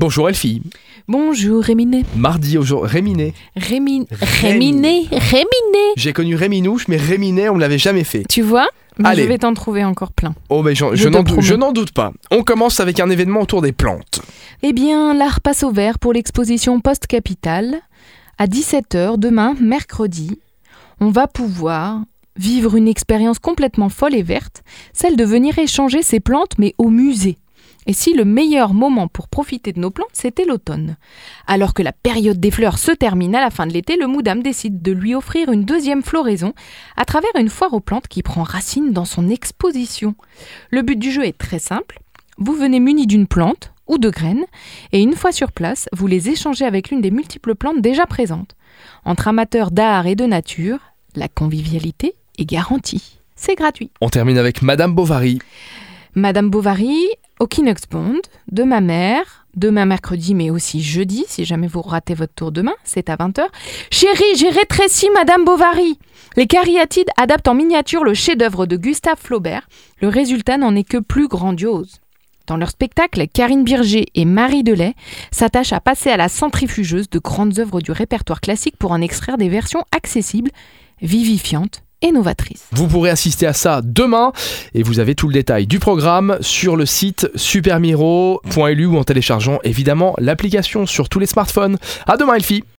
Bonjour Elfie. Bonjour Réminé. Mardi aujourd'hui, Réminé. Rémi... Réminé. Réminé. J'ai connu Réminouche, mais Réminé, on ne l'avait jamais fait. Tu vois Mais Allez. Je vais t'en trouver encore plein. Oh, mais j'en- Je je n'en je doute pas. On commence avec un événement autour des plantes. Eh bien, l'art passe au vert pour l'exposition Post-Capitale. À 17h, demain, mercredi, on va pouvoir vivre une expérience complètement folle et verte, celle de venir échanger ses plantes, mais au musée. Et si le meilleur moment pour profiter de nos plantes, c'était l'automne? Alors que la période des fleurs se termine à la fin de l'été, le Moudam décide de lui offrir une deuxième floraison à travers une foire aux plantes qui prend racine dans son exposition. Le but du jeu est très simple. Vous venez muni d'une plante ou de graines, et une fois sur place, vous les échangez avec l'une des multiples plantes déjà présentes. Entre amateurs d'art et de nature, la convivialité est garantie. C'est gratuit. On termine avec Madame Bovary. Madame Bovary, au Kinox Bond, de ma mère, demain mercredi, mais aussi jeudi, si jamais vous ratez votre tour demain, c'est à 20h. Chérie, j'ai rétréci Madame Bovary Les cariatides adaptent en miniature le chef-d'œuvre de Gustave Flaubert. Le résultat n'en est que plus grandiose. Dans leur spectacle, Karine Birger et Marie Delay s'attachent à passer à la centrifugeuse de grandes œuvres du répertoire classique pour en extraire des versions accessibles, vivifiantes Vous pourrez assister à ça demain et vous avez tout le détail du programme sur le site supermiro.lu ou en téléchargeant évidemment l'application sur tous les smartphones. À demain Elfie.